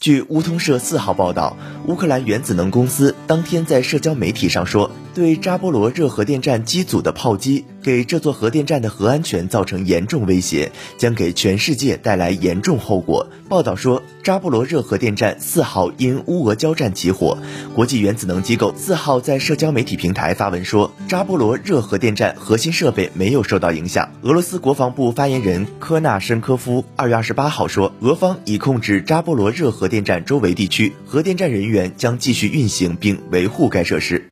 据乌通社四号报道，乌克兰原子能公司当天在社交媒体上说，对扎波罗热核电站机组的炮击给这座核电站的核安全造成严重威胁，将给全世界带来严重后果。报道说，扎波罗热核电站四号因乌俄交战起火。国际原子能机构四号在社交媒体平台发文说，扎波罗热核电站核心设备没有受到影响。俄罗斯国防部发言人科纳申科夫二月二十八号说，俄方已控制扎波罗热核电站周围地区，核电站人员将继续运行并维护该设施。